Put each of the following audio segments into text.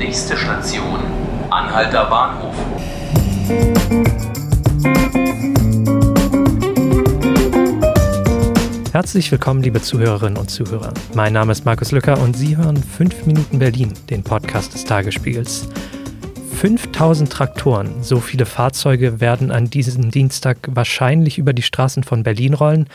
Nächste Station, Anhalter Bahnhof. Herzlich willkommen, liebe Zuhörerinnen und Zuhörer. Mein Name ist Markus Lücker und Sie hören 5 Minuten Berlin, den Podcast des Tagesspiegels. 5000 Traktoren, so viele Fahrzeuge werden an diesem Dienstag wahrscheinlich über die Straßen von Berlin rollen.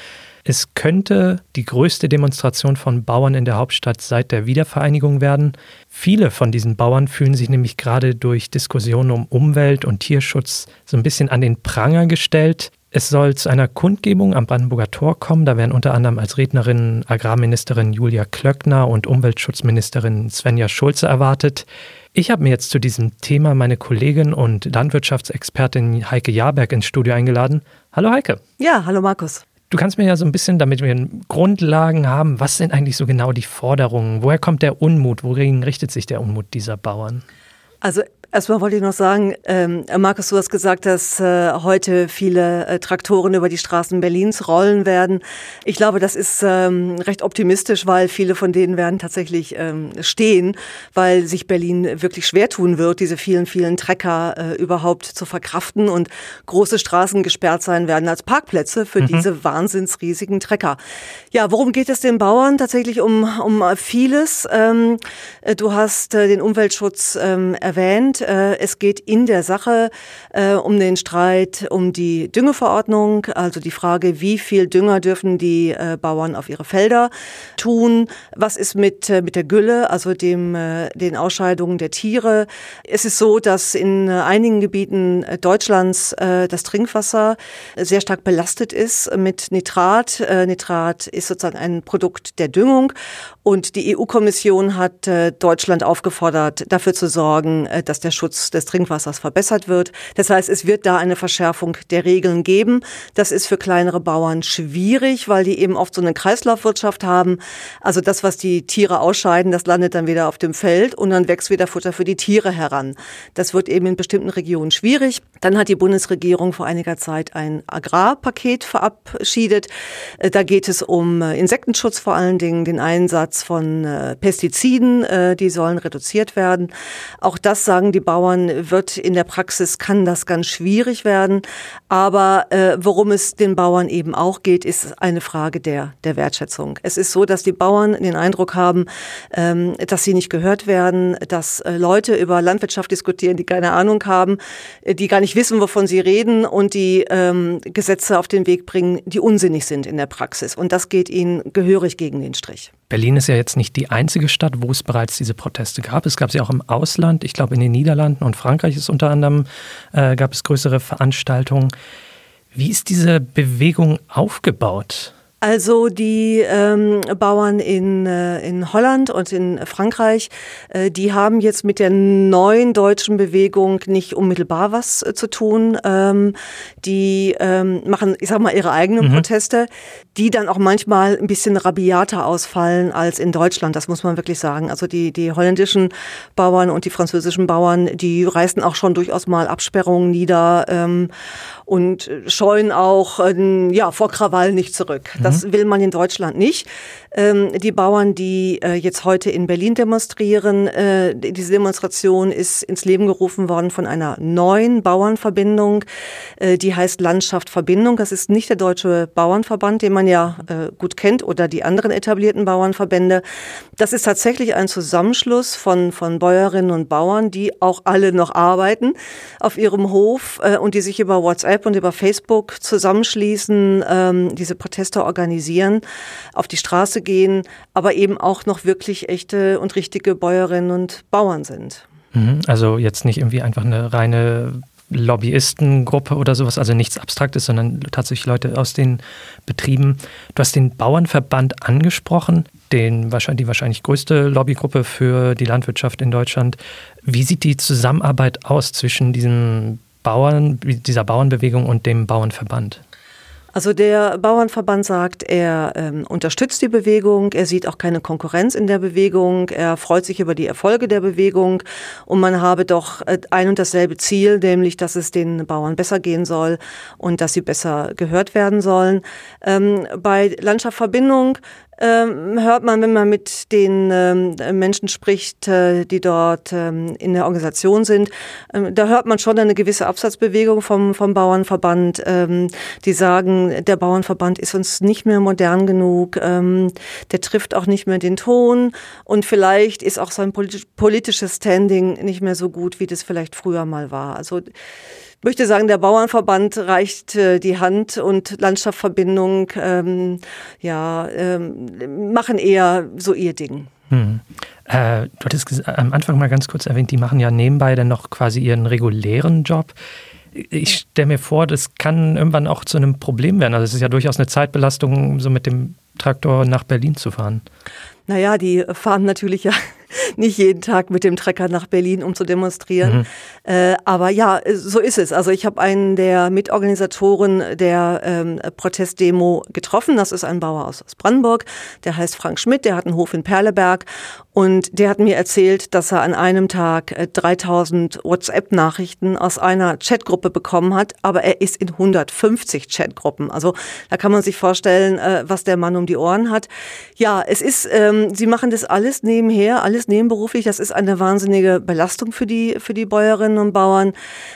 Es könnte die größte Demonstration von Bauern in der Hauptstadt seit der Wiedervereinigung werden. Viele von diesen Bauern fühlen sich nämlich gerade durch Diskussionen um Umwelt und Tierschutz so ein bisschen an den Pranger gestellt. Es soll zu einer Kundgebung am Brandenburger Tor kommen. Da werden unter anderem als Rednerin Agrarministerin Julia Klöckner und Umweltschutzministerin Svenja Schulze erwartet. Ich habe mir jetzt zu diesem Thema meine Kollegin und Landwirtschaftsexpertin Heike Jahrberg ins Studio eingeladen. Hallo Heike. Ja, hallo Markus. Du kannst mir ja so ein bisschen, damit wir Grundlagen haben, was sind eigentlich so genau die Forderungen? Woher kommt der Unmut? Worin richtet sich der Unmut dieser Bauern? Also Erstmal wollte ich noch sagen, ähm, Markus, du hast gesagt, dass äh, heute viele äh, Traktoren über die Straßen Berlins rollen werden. Ich glaube, das ist ähm, recht optimistisch, weil viele von denen werden tatsächlich ähm, stehen, weil sich Berlin wirklich schwer tun wird, diese vielen, vielen Trecker äh, überhaupt zu verkraften und große Straßen gesperrt sein werden als Parkplätze für mhm. diese wahnsinnsriesigen Trecker. Ja, worum geht es den Bauern? Tatsächlich um, um vieles. Ähm, äh, du hast äh, den Umweltschutz ähm, erwähnt. Äh, es geht in der Sache äh, um den Streit um die Düngeverordnung, also die Frage, wie viel Dünger dürfen die äh, Bauern auf ihre Felder tun? Was ist mit, mit der Gülle, also dem, den Ausscheidungen der Tiere? Es ist so, dass in einigen Gebieten Deutschlands das Trinkwasser sehr stark belastet ist mit Nitrat. Nitrat ist sozusagen ein Produkt der Düngung und die EU-Kommission hat Deutschland aufgefordert, dafür zu sorgen, dass der Schutz des Trinkwassers verbessert wird. Das heißt, es wird da eine Verschärfung der Regeln geben. Das ist für kleinere Bauern schwierig, weil die eben oft so eine Kreislaufwirtschaft haben. Also das, was die Tiere ausscheiden, das landet dann wieder auf dem Feld und dann wächst wieder Futter für die Tiere heran. Das wird eben in bestimmten Regionen schwierig. Dann hat die Bundesregierung vor einiger Zeit ein Agrarpaket verabschiedet. Äh, da geht es um äh, Insektenschutz vor allen Dingen, den Einsatz von äh, Pestiziden, die sollen reduziert werden. Auch das sagen die Bauern wird in der Praxis, kann das ganz schwierig werden. Aber äh, worum es den Bauern eben auch geht, ist eine Frage der, der Wertschätzung. Es ist so, dass die Bauern den Eindruck haben, ähm, dass sie nicht gehört werden, dass äh, Leute über Landwirtschaft diskutieren, die keine Ahnung haben, äh, die gar nicht wissen, wovon sie reden und die ähm, Gesetze auf den Weg bringen, die unsinnig sind in der Praxis. Und das geht ihnen gehörig gegen den Strich. Berlin ist ja jetzt nicht die einzige Stadt, wo es bereits diese Proteste gab. Es gab sie auch im Ausland. Ich glaube, in den Niederlanden und Frankreich ist unter anderem, äh, gab es größere Veranstaltungen. Wie ist diese Bewegung aufgebaut? Also die ähm, Bauern in, äh, in Holland und in Frankreich, äh, die haben jetzt mit der neuen deutschen Bewegung nicht unmittelbar was äh, zu tun. Ähm, die ähm, machen, ich sag mal, ihre eigenen mhm. Proteste, die dann auch manchmal ein bisschen rabiater ausfallen als in Deutschland. Das muss man wirklich sagen. Also die, die holländischen Bauern und die französischen Bauern, die reißen auch schon durchaus mal Absperrungen nieder ähm, und scheuen auch äh, ja, vor Krawall nicht zurück. Das das will man in Deutschland nicht. Ähm, die Bauern, die äh, jetzt heute in Berlin demonstrieren, äh, diese Demonstration ist ins Leben gerufen worden von einer neuen Bauernverbindung, äh, die heißt Landschaft Verbindung. Das ist nicht der Deutsche Bauernverband, den man ja äh, gut kennt, oder die anderen etablierten Bauernverbände. Das ist tatsächlich ein Zusammenschluss von, von Bäuerinnen und Bauern, die auch alle noch arbeiten auf ihrem Hof äh, und die sich über WhatsApp und über Facebook zusammenschließen, ähm, diese Proteste organisieren, auf die Straße gehen, aber eben auch noch wirklich echte und richtige Bäuerinnen und Bauern sind. Mhm. Also jetzt nicht irgendwie einfach eine reine Lobbyistengruppe oder sowas, also nichts Abstraktes, sondern tatsächlich Leute aus den Betrieben. Du hast den Bauernverband angesprochen, den, die wahrscheinlich größte Lobbygruppe für die Landwirtschaft in Deutschland. Wie sieht die Zusammenarbeit aus zwischen diesen Bauern, dieser Bauernbewegung und dem Bauernverband? Also der Bauernverband sagt, er ähm, unterstützt die Bewegung, er sieht auch keine Konkurrenz in der Bewegung, er freut sich über die Erfolge der Bewegung und man habe doch äh, ein und dasselbe Ziel, nämlich dass es den Bauern besser gehen soll und dass sie besser gehört werden sollen. Ähm, bei Landschaftsverbindung ähm, hört man, wenn man mit den ähm, Menschen spricht, äh, die dort ähm, in der Organisation sind, da hört man schon eine gewisse Absatzbewegung vom, vom Bauernverband. Die sagen, der Bauernverband ist uns nicht mehr modern genug, der trifft auch nicht mehr den Ton und vielleicht ist auch sein politisches Standing nicht mehr so gut, wie das vielleicht früher mal war. Also möchte sagen, der Bauernverband reicht äh, die Hand und Landschaftsverbindung ähm, ja, ähm, machen eher so ihr Ding. Hm. Äh, du hattest am Anfang mal ganz kurz erwähnt, die machen ja nebenbei dann noch quasi ihren regulären Job. Ich stelle mir vor, das kann irgendwann auch zu einem Problem werden. Also es ist ja durchaus eine Zeitbelastung, so mit dem Traktor nach Berlin zu fahren. Naja, die fahren natürlich ja nicht jeden Tag mit dem Trecker nach Berlin, um zu demonstrieren. Mhm. Äh, aber ja, so ist es. Also ich habe einen der Mitorganisatoren der ähm, Protestdemo getroffen. Das ist ein Bauer aus, aus Brandenburg. Der heißt Frank Schmidt. Der hat einen Hof in Perleberg. Und der hat mir erzählt, dass er an einem Tag 3000 äh, WhatsApp-Nachrichten aus einer Chatgruppe bekommen hat. Aber er ist in 150 Chatgruppen. Also da kann man sich vorstellen, äh, was der Mann um die Ohren hat. Ja, es ist, ähm, sie machen das alles nebenher, alles alles nebenberuflich. Das ist eine wahnsinnige Belastung für die, für die Bäuerinnen und Bauern.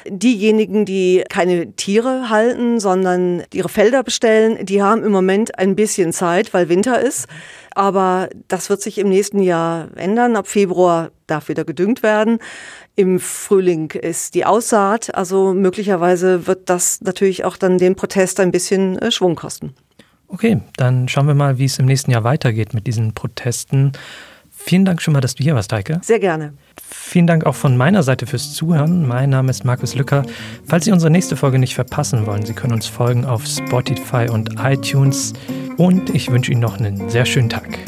Diejenigen, die keine Tiere halten, sondern ihre Felder bestellen, die haben im Moment ein bisschen Zeit, weil Winter ist. Aber das wird sich im nächsten Jahr ändern. Ab Februar darf wieder gedüngt werden. Im Frühling ist die Aussaat. Also möglicherweise wird das natürlich auch dann den Protest ein bisschen äh, Schwung kosten. Okay, dann schauen wir mal, wie es im nächsten Jahr weitergeht mit diesen Protesten. Vielen Dank schon mal, dass du hier warst, Heike. Sehr gerne. Vielen Dank auch von meiner Seite fürs Zuhören. Mein Name ist Markus Lücker. Falls Sie unsere nächste Folge nicht verpassen wollen, Sie können uns folgen auf Spotify und iTunes. Und ich wünsche Ihnen noch einen sehr schönen Tag.